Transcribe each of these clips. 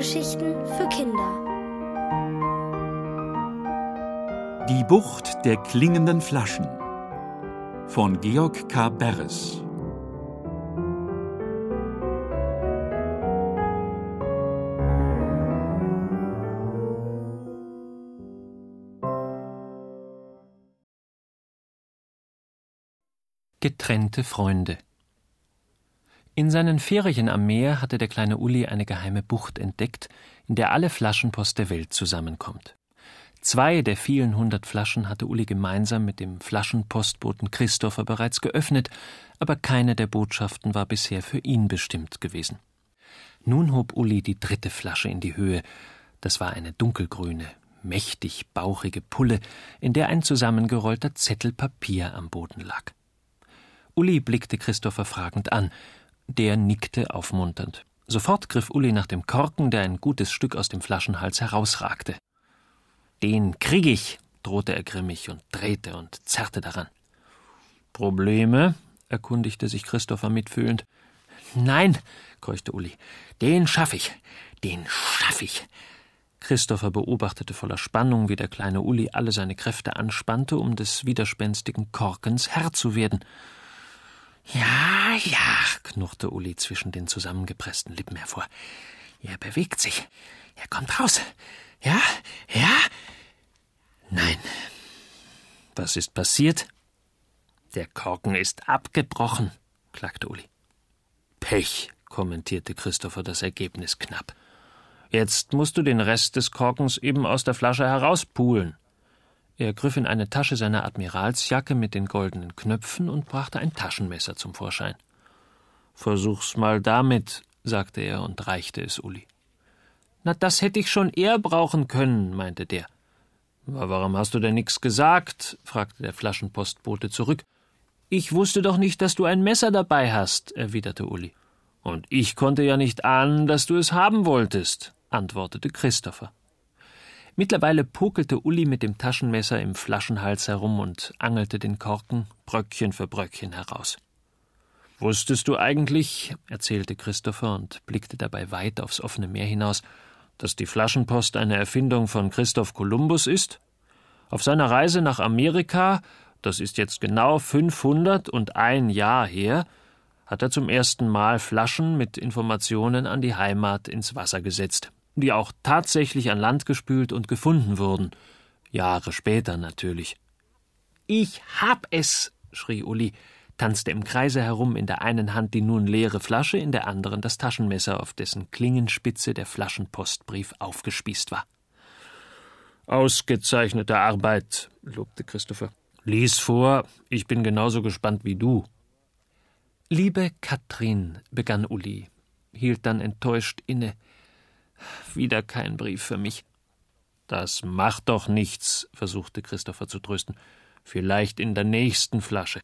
Hörgeschichten für Kinder. Die Bucht der klingenden Flaschen von Georg K. Beres. Getrennte Freunde in seinen Ferien am Meer hatte der kleine Uli eine geheime Bucht entdeckt, in der alle Flaschenpost der Welt zusammenkommt. Zwei der vielen hundert Flaschen hatte Uli gemeinsam mit dem Flaschenpostboten Christopher bereits geöffnet, aber keine der Botschaften war bisher für ihn bestimmt gewesen. Nun hob Uli die dritte Flasche in die Höhe. Das war eine dunkelgrüne, mächtig bauchige Pulle, in der ein zusammengerollter Zettel Papier am Boden lag. Uli blickte Christopher fragend an. Der nickte aufmunternd. Sofort griff Uli nach dem Korken, der ein gutes Stück aus dem Flaschenhals herausragte. Den krieg ich, drohte er grimmig und drehte und zerrte daran. Probleme? erkundigte sich Christopher mitfühlend. Nein, keuchte Uli, den schaff ich, den schaff ich. Christopher beobachtete voller Spannung, wie der kleine Uli alle seine Kräfte anspannte, um des widerspenstigen Korkens Herr zu werden. Ja, ja, knurrte Uli zwischen den zusammengepressten Lippen hervor. Er bewegt sich. Er kommt raus. Ja, ja. Nein. Was ist passiert? Der Korken ist abgebrochen, klagte Uli. Pech, kommentierte Christopher das Ergebnis knapp. Jetzt musst du den Rest des Korkens eben aus der Flasche herauspulen. Er griff in eine Tasche seiner Admiralsjacke mit den goldenen Knöpfen und brachte ein Taschenmesser zum Vorschein. Versuch's mal damit, sagte er und reichte es Uli. Na, das hätte ich schon eher brauchen können, meinte der. Warum hast du denn nichts gesagt? fragte der Flaschenpostbote zurück. Ich wusste doch nicht, dass du ein Messer dabei hast, erwiderte Uli. Und ich konnte ja nicht ahnen, dass du es haben wolltest, antwortete Christopher. Mittlerweile pokelte Uli mit dem Taschenmesser im Flaschenhals herum und angelte den Korken Bröckchen für Bröckchen heraus. Wusstest du eigentlich, erzählte Christopher und blickte dabei weit aufs offene Meer hinaus, dass die Flaschenpost eine Erfindung von Christoph Kolumbus ist? Auf seiner Reise nach Amerika, das ist jetzt genau 500 und ein Jahr her, hat er zum ersten Mal Flaschen mit Informationen an die Heimat ins Wasser gesetzt die auch tatsächlich an Land gespült und gefunden wurden. Jahre später natürlich. Ich hab es, schrie Uli, tanzte im Kreise herum, in der einen Hand die nun leere Flasche, in der anderen das Taschenmesser, auf dessen Klingenspitze der Flaschenpostbrief aufgespießt war. Ausgezeichnete Arbeit, lobte Christopher. Lies vor, ich bin genauso gespannt wie du. Liebe Katrin, begann Uli, hielt dann enttäuscht inne. Wieder kein Brief für mich. Das macht doch nichts, versuchte Christopher zu trösten. Vielleicht in der nächsten Flasche.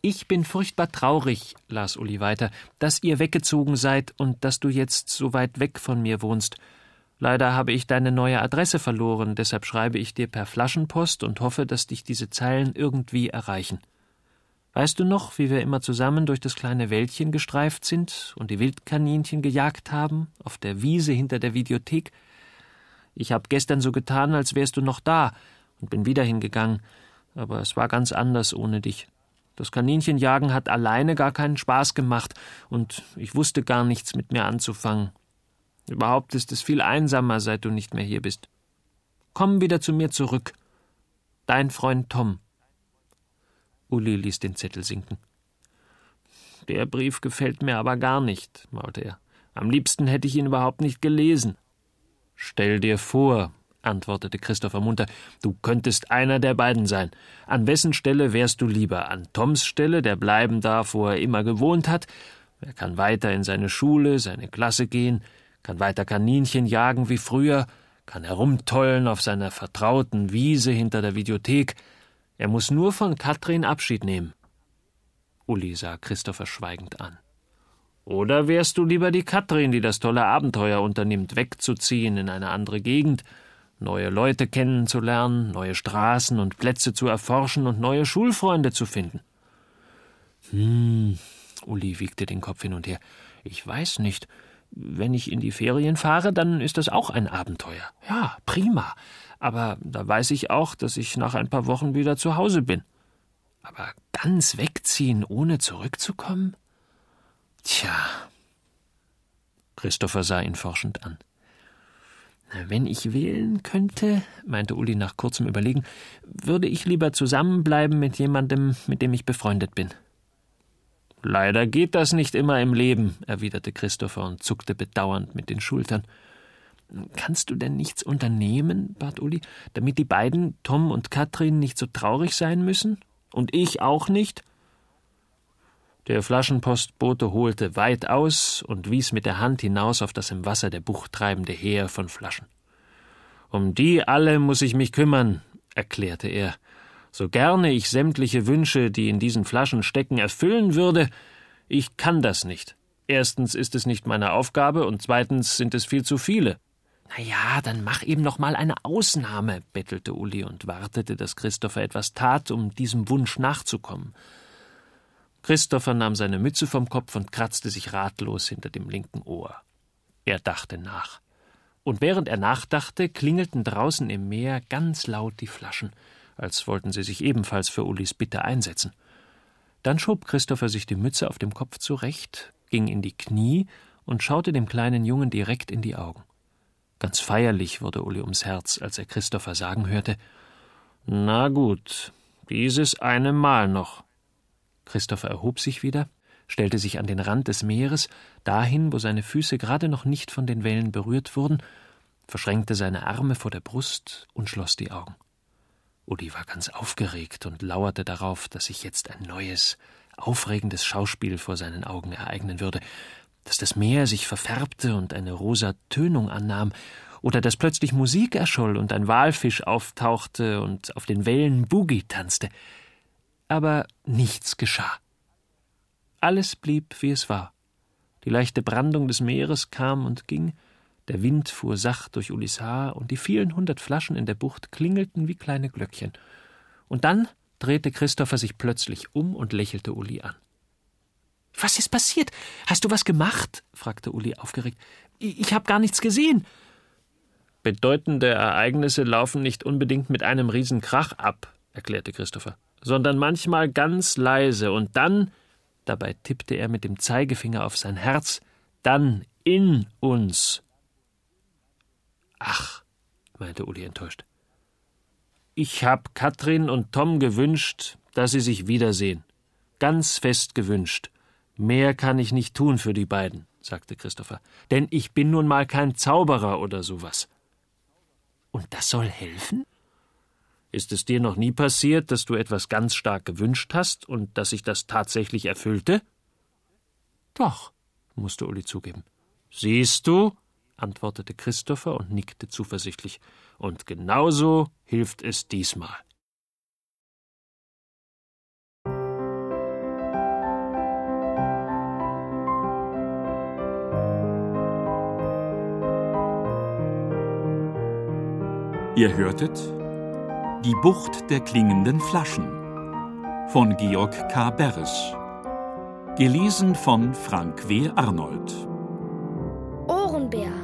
Ich bin furchtbar traurig, las Uli weiter, dass ihr weggezogen seid und dass du jetzt so weit weg von mir wohnst. Leider habe ich deine neue Adresse verloren, deshalb schreibe ich dir per Flaschenpost und hoffe, dass dich diese Zeilen irgendwie erreichen. Weißt du noch, wie wir immer zusammen durch das kleine Wäldchen gestreift sind und die Wildkaninchen gejagt haben, auf der Wiese hinter der Videothek? Ich habe gestern so getan, als wärst du noch da, und bin wieder hingegangen, aber es war ganz anders ohne dich. Das Kaninchenjagen hat alleine gar keinen Spaß gemacht, und ich wusste gar nichts mit mir anzufangen. Überhaupt ist es viel einsamer, seit du nicht mehr hier bist. Komm wieder zu mir zurück. Dein Freund Tom. Uli ließ den Zettel sinken. Der Brief gefällt mir aber gar nicht, maulte er. Am liebsten hätte ich ihn überhaupt nicht gelesen. Stell dir vor, antwortete Christopher munter, du könntest einer der beiden sein. An wessen Stelle wärst du lieber? An Toms Stelle, der bleiben darf, wo er immer gewohnt hat? Er kann weiter in seine Schule, seine Klasse gehen, kann weiter Kaninchen jagen wie früher, kann herumtollen auf seiner vertrauten Wiese hinter der Videothek, er muss nur von Katrin Abschied nehmen. Uli sah Christopher schweigend an. Oder wärst du lieber die Katrin, die das tolle Abenteuer unternimmt, wegzuziehen in eine andere Gegend, neue Leute kennenzulernen, neue Straßen und Plätze zu erforschen und neue Schulfreunde zu finden? Hm, Uli wiegte den Kopf hin und her. Ich weiß nicht. Wenn ich in die Ferien fahre, dann ist das auch ein Abenteuer. Ja, prima. Aber da weiß ich auch, dass ich nach ein paar Wochen wieder zu Hause bin. Aber ganz wegziehen, ohne zurückzukommen? Tja. Christopher sah ihn forschend an. Wenn ich wählen könnte, meinte Uli nach kurzem Überlegen, würde ich lieber zusammenbleiben mit jemandem, mit dem ich befreundet bin. Leider geht das nicht immer im Leben, erwiderte Christopher und zuckte bedauernd mit den Schultern. Kannst du denn nichts unternehmen, bat Uli, damit die beiden, Tom und Katrin, nicht so traurig sein müssen? Und ich auch nicht? Der Flaschenpostbote holte weit aus und wies mit der Hand hinaus auf das im Wasser der Bucht treibende Heer von Flaschen. Um die alle muss ich mich kümmern, erklärte er. So gerne ich sämtliche Wünsche, die in diesen Flaschen stecken, erfüllen würde, ich kann das nicht. Erstens ist es nicht meine Aufgabe und zweitens sind es viel zu viele. Na ja, dann mach eben noch mal eine Ausnahme, bettelte Uli und wartete, dass Christopher etwas tat, um diesem Wunsch nachzukommen. Christopher nahm seine Mütze vom Kopf und kratzte sich ratlos hinter dem linken Ohr. Er dachte nach. Und während er nachdachte, klingelten draußen im Meer ganz laut die Flaschen, als wollten sie sich ebenfalls für Ulis Bitte einsetzen. Dann schob Christopher sich die Mütze auf dem Kopf zurecht, ging in die Knie und schaute dem kleinen Jungen direkt in die Augen. Ganz feierlich wurde Uli ums Herz, als er Christopher sagen hörte: Na gut, dieses eine Mal noch. Christopher erhob sich wieder, stellte sich an den Rand des Meeres, dahin, wo seine Füße gerade noch nicht von den Wellen berührt wurden, verschränkte seine Arme vor der Brust und schloss die Augen. Uli war ganz aufgeregt und lauerte darauf, dass sich jetzt ein neues, aufregendes Schauspiel vor seinen Augen ereignen würde, dass das Meer sich verfärbte und eine rosa Tönung annahm, oder dass plötzlich Musik erscholl und ein Walfisch auftauchte und auf den Wellen Boogie tanzte aber nichts geschah. Alles blieb, wie es war. Die leichte Brandung des Meeres kam und ging, der Wind fuhr sacht durch Ulis Haar, und die vielen hundert Flaschen in der Bucht klingelten wie kleine Glöckchen. Und dann drehte Christopher sich plötzlich um und lächelte Uli an. Was ist passiert? Hast du was gemacht? fragte Uli aufgeregt. Ich habe gar nichts gesehen. Bedeutende Ereignisse laufen nicht unbedingt mit einem Riesenkrach ab, erklärte Christopher sondern manchmal ganz leise und dann, dabei tippte er mit dem Zeigefinger auf sein Herz, dann in uns. Ach, meinte Uli enttäuscht. Ich hab Katrin und Tom gewünscht, dass sie sich wiedersehen. Ganz fest gewünscht. Mehr kann ich nicht tun für die beiden, sagte Christopher, denn ich bin nun mal kein Zauberer oder sowas. Und das soll helfen? Ist es dir noch nie passiert, dass du etwas ganz stark gewünscht hast und dass sich das tatsächlich erfüllte? Doch, musste Uli zugeben. Siehst du, antwortete Christopher und nickte zuversichtlich. Und genauso hilft es diesmal. Ihr hörtet die Bucht der klingenden Flaschen von Georg K. Beres. Gelesen von Frank W. Arnold. Ohrenbär.